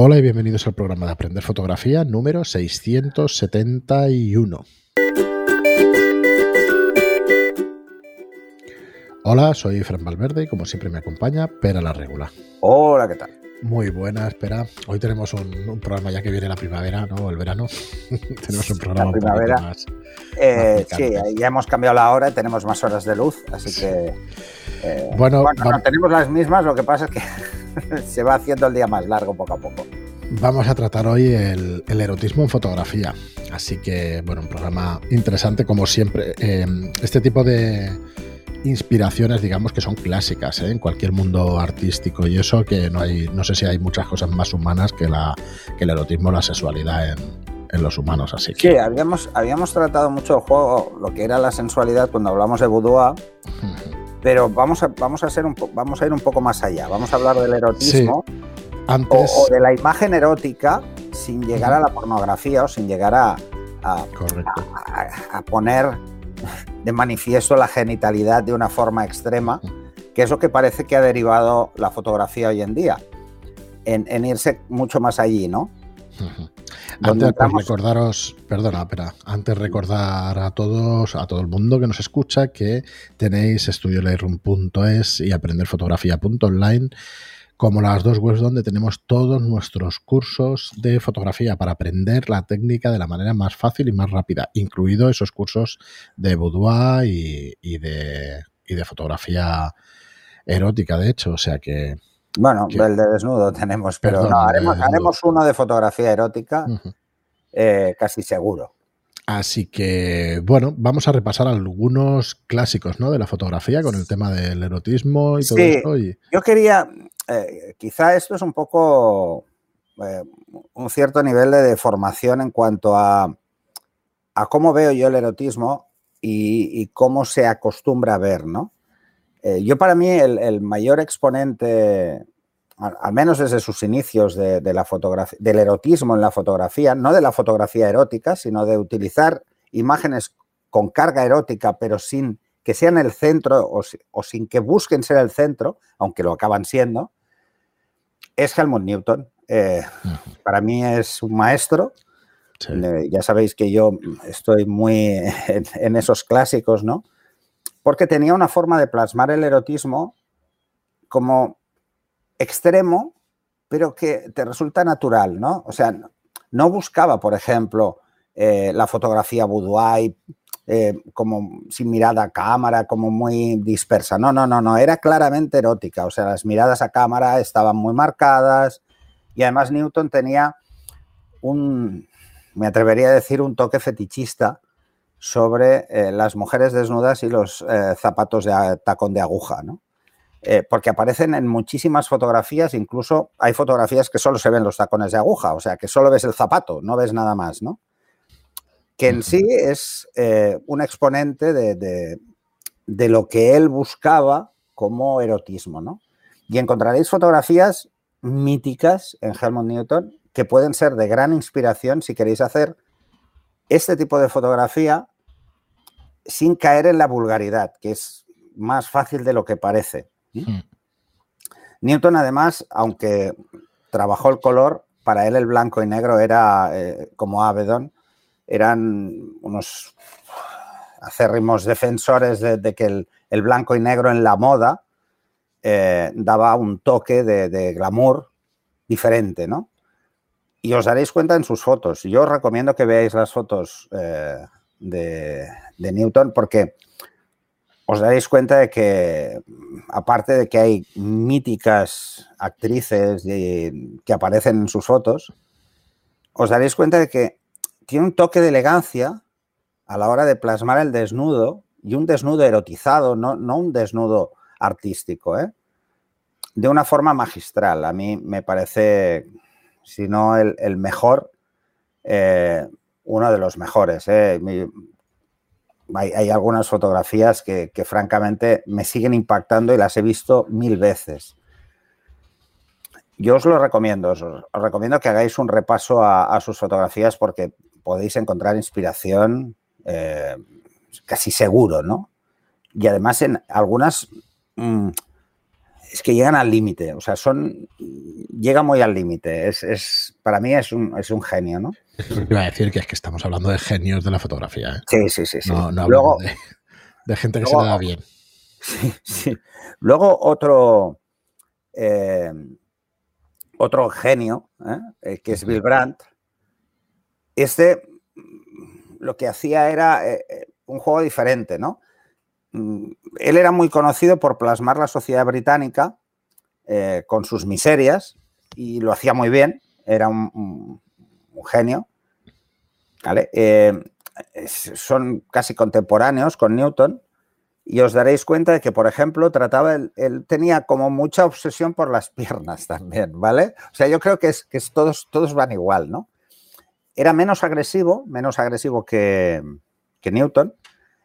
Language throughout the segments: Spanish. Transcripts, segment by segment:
Hola y bienvenidos al programa de Aprender Fotografía número 671. Hola, soy Fran Valverde y como siempre me acompaña Pera la Regula. Hola, ¿qué tal? Muy buena, espera. Hoy tenemos un, programa ya que viene la primavera, ¿no? El verano. tenemos un programa la primavera. más, eh, sí, ya hemos cambiado la hora, tenemos más horas de luz, así que. Eh, bueno, tenemos las mismas, lo que pasa es que se va haciendo el día más largo poco a poco. Vamos a tratar hoy el, erotismo en fotografía. Así que, bueno, un programa interesante como siempre. Eh, este tipo de inspiraciones, digamos, que son clásicas ¿eh? en cualquier mundo artístico y eso que no hay, no sé si hay muchas cosas más humanas que, la, que el erotismo, la sexualidad en, los humanos, así que... Sí, habíamos, habíamos tratado mucho el juego, lo que era la sensualidad cuando hablamos de boudoir, pero vamos a, vamos, a ser un vamos a ir un poco más allá, vamos a hablar del erotismo Antes... o, de la imagen erótica sin llegar a la pornografía o sin llegar a, a, a poner de manifiesto la genitalidad de una forma extrema, que es lo que parece que ha derivado la fotografía hoy en día, en, irse mucho más allí, ¿no? Antes recordaros, perdona, espera, antes recordar a todos, a todo el mundo que nos escucha que tenéis estudiolightroom.es y aprenderfotografía.online como las dos webs donde tenemos todos nuestros cursos de fotografía para aprender la técnica de la manera más fácil y más rápida, incluido esos cursos de boudoir y, de, de fotografía erótica, de hecho, o sea que... Bueno, el de desnudo tenemos, pero no, haremos, uno de fotografía erótica, eh, casi seguro. Así que, bueno, vamos a repasar algunos clásicos ¿no? de la fotografía con el tema del erotismo y todo esto. Yo quería, eh, quizá esto es un poco eh, un cierto nivel de deformación en cuanto a, a cómo veo yo el erotismo y, cómo se acostumbra a ver, ¿no? Eh, yo para mí el, mayor exponente, al, menos desde sus inicios de, la fotografía, del erotismo en la fotografía, no de la fotografía erótica, sino de utilizar imágenes con carga erótica, pero sin que sean el centro o, o, sin que busquen ser el centro, aunque lo acaban siendo, es Helmut Newton. Eh, para mí es un maestro. Eh, ya sabéis que yo estoy muy en, esos clásicos, ¿no? Porque tenía una forma de plasmar el erotismo como extremo, pero que te resulta natural, ¿no? O sea, no buscaba, por ejemplo, eh, la fotografía boudoir como sin mirada a cámara, como muy dispersa. No, no, no, no, era claramente erótica. O sea, las miradas a cámara estaban muy marcadas y además Newton tenía un, me atrevería a decir, un toque fetichista sobre eh, las mujeres desnudas y los eh, zapatos de tacón de aguja, ¿no? Eh, porque aparecen en muchísimas fotografías, incluso hay fotografías que solo se ven los tacones de aguja, o sea, que solo ves el zapato, no ves nada más, ¿no? que en sí es un exponente de, lo que él buscaba como erotismo, ¿no? Y encontraréis fotografías míticas en Helmut Newton que pueden ser de gran inspiración si queréis hacer este tipo de fotografía sin caer en la vulgaridad, que es más fácil de lo que parece. Hmm. Newton, además, aunque trabajó el color, para él el blanco y negro era eh, como Avedon, eran unos acérrimos defensores de, que el, blanco y negro en la moda eh, daba un toque de, glamour diferente, ¿no? Y os daréis cuenta en sus fotos. Yo os recomiendo que veáis las fotos eh, de, Newton porque os daréis cuenta de que, aparte de que hay míticas actrices que aparecen en sus fotos, os daréis cuenta de que tiene un toque de elegancia a la hora de plasmar el desnudo y un desnudo erotizado, no, un desnudo artístico, ¿eh? de una forma magistral. A mí me parece, si no el, mejor, eh, uno de los mejores. ¿eh? hay, algunas fotografías que, francamente me siguen impactando y las he visto mil veces. Yo os lo recomiendo, os, recomiendo que hagáis un repaso a, sus fotografías porque podéis encontrar inspiración eh, casi seguro, ¿no? Y además en algunas mm, es que llegan al límite, o sea, son, llega muy al límite, es, para mí es un, es un genio, ¿no? Iba a decir que es que estamos hablando de genios de la fotografía. ¿eh? Sí, sí, sí. sí. No, no luego, de, gente que se le da bien. Sí, sí. Luego otro, eh, otro genio, ¿eh? que es Bill Brandt. Este lo que hacía era un juego diferente, ¿no? Él era muy conocido por plasmar la sociedad británica eh, con sus miserias y lo hacía muy bien, era un, genio. Eh, son casi contemporáneos con Newton y os daréis cuenta de que, por ejemplo, trataba, él, tenía como mucha obsesión por las piernas también, ¿vale? O sea, yo creo que, es, que todos, todos van igual, ¿no? Era menos agresivo, menos agresivo que, que Newton,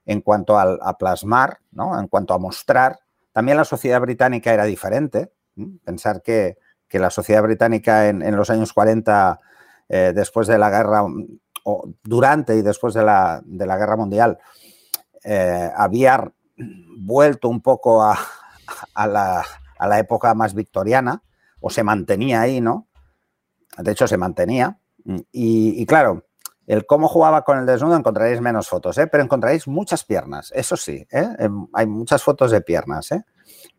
en cuanto a, plasmar, ¿no? en cuanto a mostrar. También la sociedad británica era diferente. Pensar que, la sociedad británica en, los años 40, eh, después de la guerra, o durante y después de la, guerra mundial, eh, había vuelto un poco a, la, época más victoriana, o se mantenía ahí, ¿no? De hecho, se mantenía. y claro, el cómo jugaba con el desnudo encontraréis menos fotos, ¿eh? pero encontraréis muchas piernas, eso sí, ¿eh? Em, hay muchas fotos de piernas, ¿eh?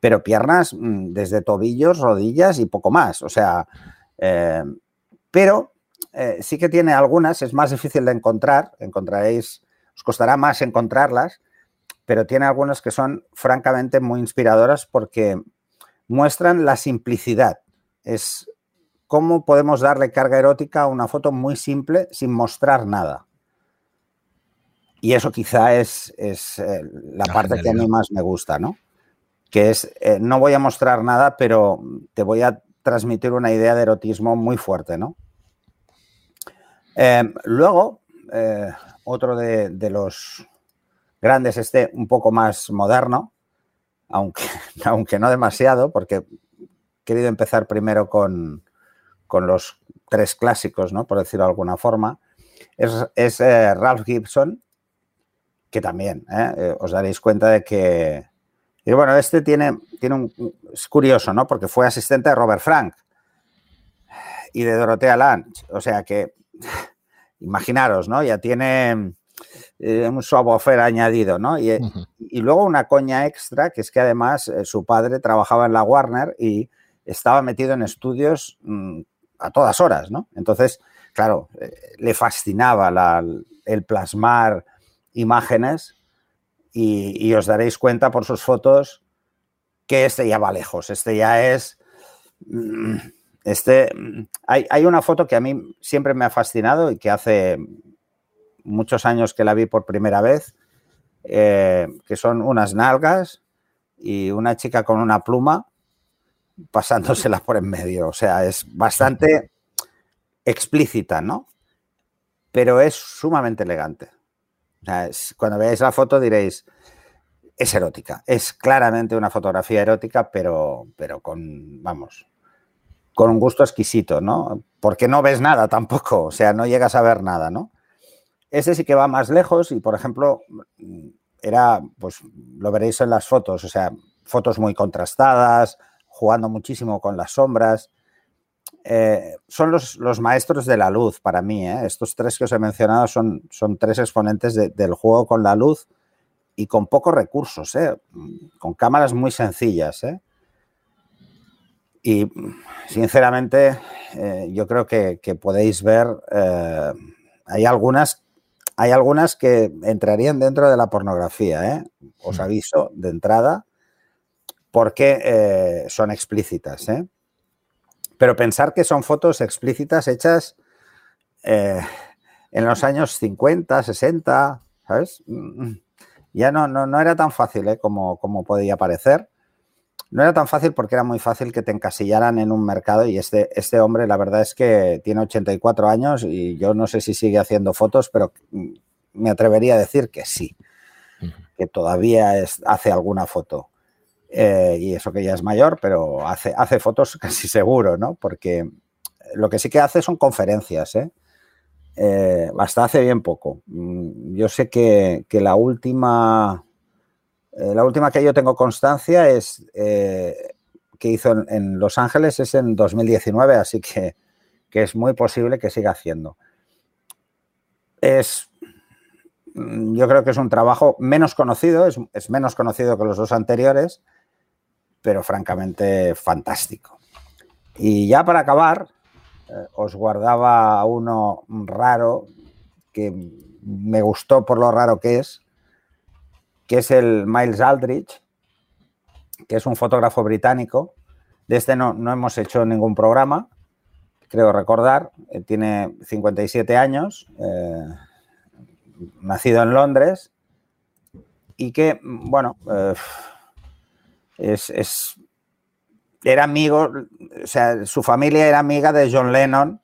pero piernas mm, desde tobillos, rodillas y poco más, o sea, em, pero sí que tiene algunas, es más difícil de encontrar, encontraréis, os costará más encontrarlas, pero tiene algunas que son francamente muy inspiradoras porque muestran la simplicidad. Es cómo podemos darle carga erótica a una foto muy simple sin mostrar nada. Y eso quizá es, es eh, la, parte que a mí más me gusta, ¿no? Que es, eh, no voy a mostrar nada, pero te voy a transmitir una idea de erotismo muy fuerte, ¿no? Em, luego, eh, otro de, de, los grandes, este un poco más moderno, aunque, aunque no demasiado, porque he querido empezar primero con, con los tres clásicos, ¿no? por decirlo de alguna forma, es, eh, Ralph Gibson, que también ¿eh? Eh, os daréis cuenta de que, y bueno, este tiene, tiene un, es curioso, ¿no? Porque fue asistente de Robert Frank y de Dorothea Lange, o sea que, imaginaros, ¿no? Ya tiene un subwoofer añadido, ¿no? Y, y, luego una coña extra, que es que además su padre trabajaba en la Warner y estaba metido en estudios mm, a todas horas, ¿no? Entonces, claro, eh, le fascinaba el plasmar imágenes y, os daréis cuenta por sus fotos que este ya va lejos, este ya es... Mm, este, mm, hay, una foto que a mí siempre me ha fascinado y que hace muchos años que la vi por primera vez, eh, que son unas nalgas y una chica con una pluma pasándosela por en medio. O sea, es bastante explícita, ¿no? Pero es sumamente elegante. cuando veáis la foto diréis, es erótica. Es claramente una fotografía erótica, pero, pero con, vamos, con un gusto exquisito, ¿no? Porque no ves nada tampoco, o sea, no llegas a ver nada, ¿no? Este sí que va más lejos y, por ejemplo, era, pues lo veréis en las fotos, o sea, fotos muy contrastadas, jugando muchísimo con las sombras. Eh, son los, maestros de la luz para mí. ¿eh? Estos tres que os he mencionado son, son tres exponentes del juego con la luz y con pocos recursos, ¿eh? con cámaras muy sencillas. Y sinceramente, yo creo que, podéis ver, hay algunas hay algunas que entrarían dentro de la pornografía, os aviso de entrada, porque eh, son explícitas. ¿eh? Pero pensar que son fotos explícitas hechas eh, en los años 50, 60, ¿sabes? Mm, ya no, no, era tan fácil como, como podía parecer. No era tan fácil porque era muy fácil que te encasillaran en un mercado y este, este hombre la verdad es que tiene 84 años y yo no sé si sigue haciendo fotos, pero me atrevería a decir que sí, que todavía hace alguna foto. Eh, y eso que ya es mayor, pero hace, hace fotos casi seguro, ¿no? Porque lo que sí que hace son conferencias, ¿eh? eh hasta hace bien poco. Mm, yo sé que, la última, eh, la última que yo tengo constancia es que que hizo en, Los Ángeles es en 2019, así que, es muy posible que siga haciendo. Es, mm, yo creo que es un trabajo menos conocido, es, es menos conocido que los dos anteriores, pero francamente fantástico. Y ya para acabar, eh, os guardaba uno raro que me gustó por lo raro que es, que es el Miles Aldrich, que es un fotógrafo británico. De este no, no hemos hecho ningún programa, creo recordar. Eh, tiene 57 años, eh, nacido en Londres, y que, bueno, es, es, era amigo, o sea, su familia era amiga de John Lennon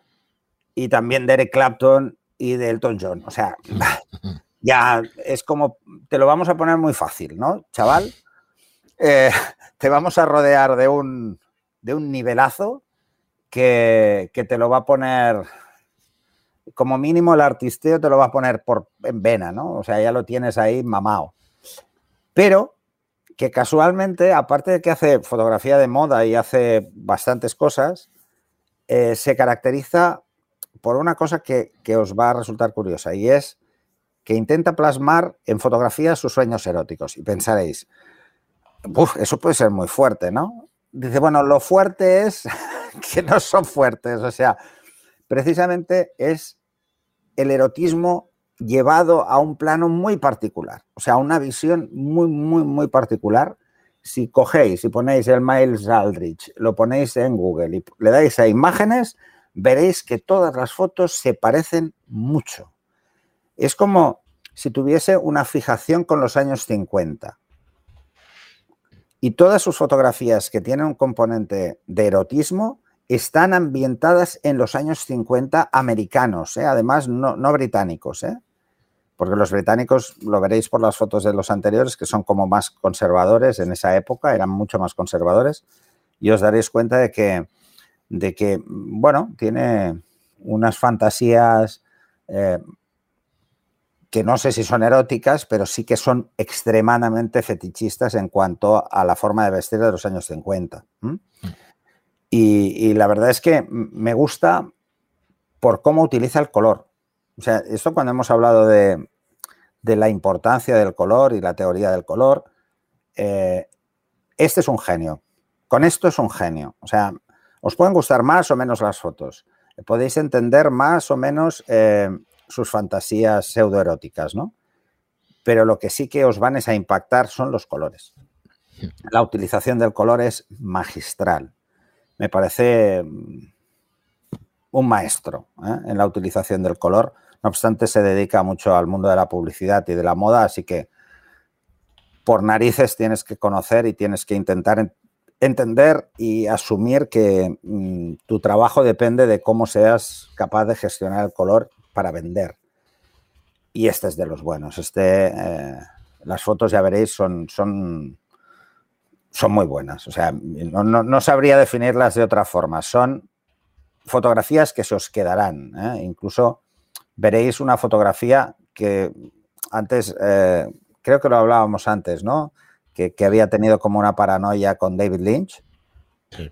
y también de Eric Clapton y de Elton John. O sea, ya es como, te lo vamos a poner muy fácil, ¿no, chaval? Eh, te vamos a rodear de un, de un nivelazo que, te lo va a poner, como mínimo el artisteo te lo va a poner por, en vena, ¿no? O sea, ya lo tienes ahí mamado. Pero que casualmente, aparte de que hace fotografía de moda y hace bastantes cosas, eh, se caracteriza por una cosa que, os va a resultar curiosa y es que intenta plasmar en fotografía sus sueños eróticos. Y pensaréis, eso puede ser muy fuerte, ¿no? Dice, bueno, lo fuerte es que no son fuertes, o sea, precisamente es el erotismo llevado a un plano muy particular, o sea, una visión muy, muy, muy particular. Si cogéis y ponéis el Miles Aldrich, lo ponéis en Google y le dais a imágenes, veréis que todas las fotos se parecen mucho. Es como si tuviese una fijación con los años 50. Y todas sus fotografías que tienen un componente de erotismo están ambientadas en los años 50 americanos, ¿eh? además no, no británicos. ¿eh? Porque los británicos, lo veréis por las fotos de los anteriores, que son como más conservadores en esa época, eran mucho más conservadores, y os daréis cuenta de que, de que bueno, tiene unas fantasías eh, que no sé si son eróticas, pero sí que son extremadamente fetichistas en cuanto a la forma de vestir de los años 50. y la verdad es que me gusta por cómo utiliza el color. O sea, esto cuando hemos hablado de, la importancia del color y la teoría del color, eh, este es un genio. Con esto es un genio. O sea, os pueden gustar más o menos las fotos. Podéis entender más o menos eh, sus fantasías pseudoeróticas, ¿no? Pero lo que sí que os van a impactar son los colores. La utilización del color es magistral. Me parece mm, un maestro ¿eh? en la utilización del color no obstante, se dedica mucho al mundo de la publicidad y de la moda, así que por narices tienes que conocer y tienes que intentar entender y asumir que mm, tu trabajo depende de cómo seas capaz de gestionar el color para vender. Y este es de los buenos. Este, eh, las fotos, ya veréis, son, son, son muy buenas. O sea, no, no, sabría definirlas de otra forma. Son fotografías que se os quedarán. ¿eh? Incluso veréis una fotografía que antes, eh, creo que lo hablábamos antes, ¿no? Que, había tenido como una paranoia con David Lynch.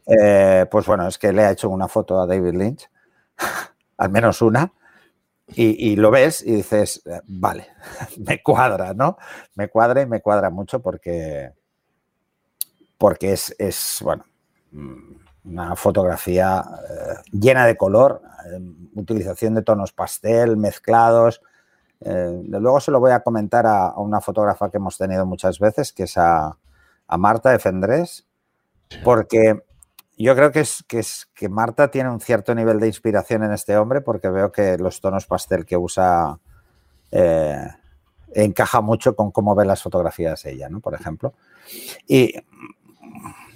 Eh, pues bueno, es que le ha hecho una foto a David Lynch, al menos una, y, lo ves y dices, vale, me cuadra, ¿no? Me cuadra y me cuadra mucho porque, porque es, es bueno, mm, una fotografía llena de color, utilización de tonos pastel, mezclados. Eh, luego se lo voy a comentar a, una fotógrafa que hemos tenido muchas veces, que es a, Marta de Fendrés, porque yo creo que es, que es que Marta tiene un cierto nivel de inspiración en este hombre, porque veo que los tonos pastel que usa eh, encaja mucho con cómo ve las fotografías ella, ¿no? Por ejemplo. Y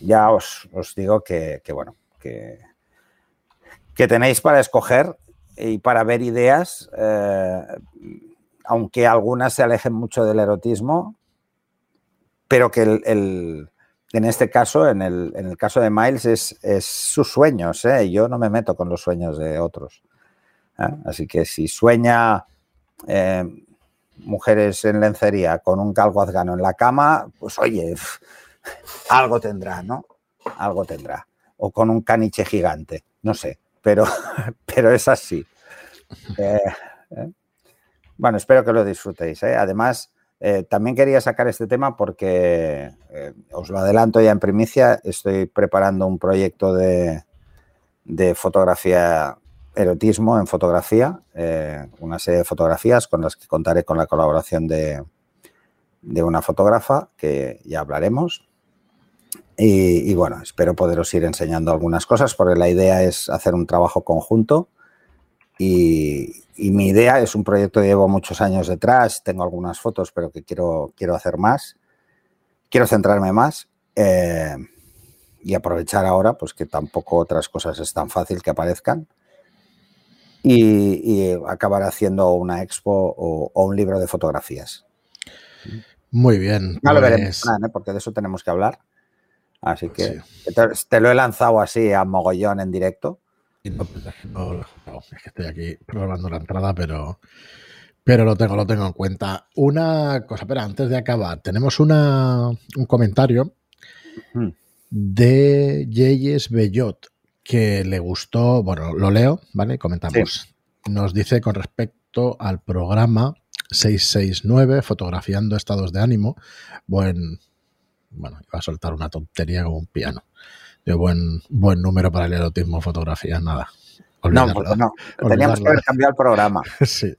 ya os, digo que, que bueno, que que tenéis para escoger y para ver ideas, eh, aunque algunas se alejen mucho del erotismo, pero que el, en este caso, en el, caso de Miles, es, sus sueños. ¿eh? Yo no me meto con los sueños de otros. ¿eh? Así que si sueña mujeres en lencería con un calvo afgano en la cama, pues oye, algo tendrá, ¿no? algo tendrá. O con un caniche gigante, no sé, pero, pero es así. Eh, eh. Bueno, espero que lo disfrutéis. Además, también quería sacar este tema porque, os lo adelanto ya en primicia, estoy preparando un proyecto de, de fotografía erotismo en fotografía, eh, una serie de fotografías con las que contaré con la colaboración de, una fotógrafa, que ya hablaremos. Y, bueno, espero poderos ir enseñando algunas cosas, porque la idea es hacer un trabajo conjunto. Y, mi idea es un proyecto que llevo muchos años detrás, tengo algunas fotos, pero que quiero, quiero hacer más. Quiero centrarme más. Eh, y aprovechar ahora, pues que tampoco otras cosas es tan fácil que aparezcan y, acabar haciendo una expo o, un libro de fotografías. Muy bien. Ya lo veremos, pues ¿eh? porque de eso tenemos que hablar. Así que te, lo he lanzado así a mogollón en directo. No, es que estoy aquí probando la entrada, pero, pero lo tengo, lo tengo en cuenta. Una cosa, espera, antes de acabar, tenemos una, un comentario de Yeyes Bellot que le gustó, bueno, lo leo, ¿vale? Comentamos. Nos dice con respecto al programa 669, fotografiando estados de ánimo, buen, bueno, iba a soltar una tontería como un piano. De buen, buen número para el erotismo fotografía, nada. no, no. Teníamos que haber cambiado el programa. sí.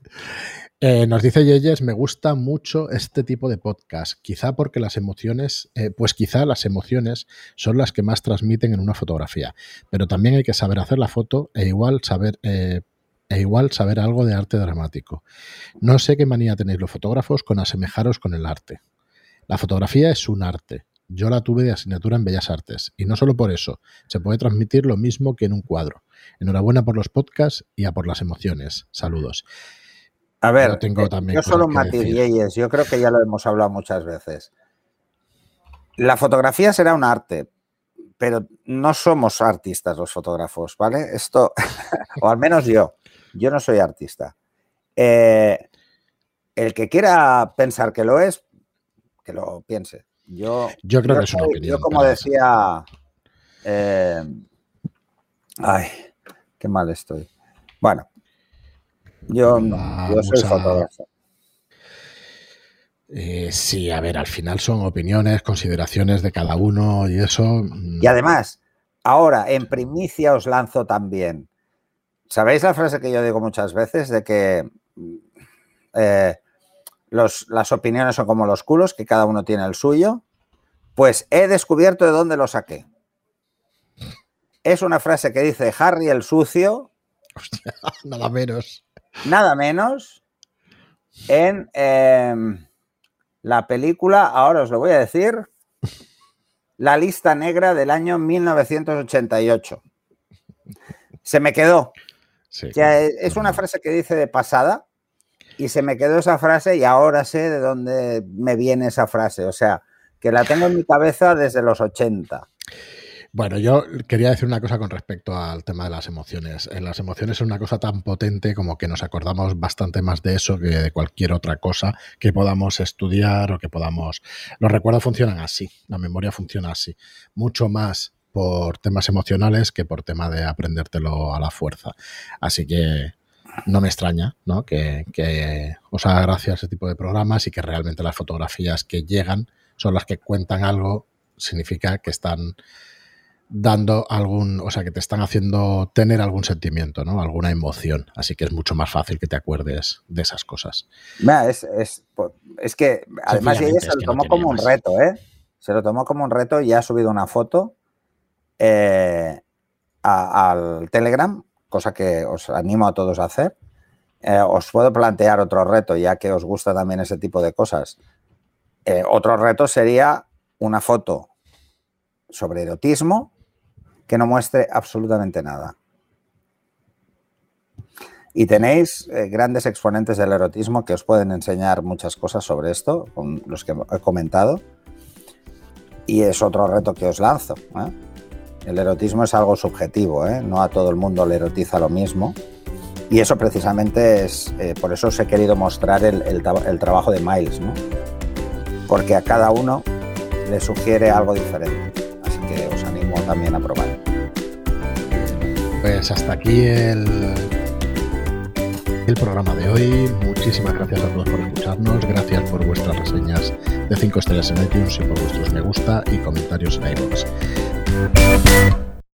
Eh, nos dice Yeyes, me gusta mucho este tipo de podcast, quizá porque las emociones, eh, pues quizá las emociones son las que más transmiten en una fotografía, pero también hay que saber hacer la foto e igual saber, eh, e igual saber algo de arte dramático. No sé qué manía tenéis los fotógrafos con asemejaros con el arte. La fotografía es un arte. Yo la tuve de asignatura en Bellas Artes y no solo por eso, se puede transmitir lo mismo que en un cuadro. Enhorabuena por los podcasts y a por las emociones. Saludos. A ver, tengo eh, también yo solo matiz yo creo que ya lo hemos hablado muchas veces. La fotografía será un arte, pero no somos artistas los fotógrafos, ¿vale? Esto, o al menos yo, yo no soy artista. Eh, el que quiera pensar que lo es, que lo piense. Yo, yo creo que es una opinión. Yo, como decía. Eh, ay, qué mal estoy. Bueno, yo, soy fotógrafo. Eh, sí, a ver, al final son opiniones, consideraciones de cada uno y eso. Mm. Y además, ahora en primicia os lanzo también. ¿Sabéis la frase que yo digo muchas veces de que eh, las opiniones son como los culos, que cada uno tiene el suyo? Pues he descubierto de dónde lo saqué. Es una frase que dice Harry el sucio. Hostia, nada menos nada menos en em, la película, ahora os lo voy a decir, La lista negra del año 1988. Se me quedó. es una frase que dice de pasada y se me quedó esa frase y ahora sé de dónde me viene esa frase. O sea, que la tengo en mi cabeza desde los 80. Bueno, yo quería decir una cosa con respecto al tema de las emociones. En las emociones es una cosa tan potente como que nos acordamos bastante más de eso que de cualquier otra cosa que podamos estudiar o que podamos... Los recuerdos funcionan así, la memoria funciona así, mucho más por temas emocionales que por tema de aprendértelo a la fuerza. Así que no me extraña ¿no? Que, que os haga gracia ese tipo de programas y que realmente las fotografías que llegan son las que cuentan algo, significa que están dando algún, o sea, que te están haciendo tener algún sentimiento, ¿no? Alguna emoción. Así que es mucho más fácil que te acuerdes de esas cosas. Es, es, que además ella se lo tomó como un reto, ¿eh? Se lo tomó como un reto y ha subido una foto eh, al Telegram, cosa que os animo a todos a hacer. Eh, os puedo plantear otro reto, ya que os gusta también ese tipo de cosas. Eh, otro reto sería una foto sobre erotismo que no muestre absolutamente nada. Y tenéis eh, grandes exponentes del erotismo que os pueden enseñar muchas cosas sobre esto, con los que he comentado. Y es otro reto que os lanzo. El erotismo es algo subjetivo, ¿eh? no a todo el mundo le erotiza lo mismo. Y eso precisamente es, por eso os he querido mostrar el, trabajo de Miles, porque a cada uno le sugiere algo diferente. Así que os animo también a probar. Pues hasta aquí el, el programa de hoy. Muchísimas gracias a todos por escucharnos. Gracias por vuestras reseñas de 5 estrellas en iTunes y por vuestros me gusta y comentarios en iVoox. Thank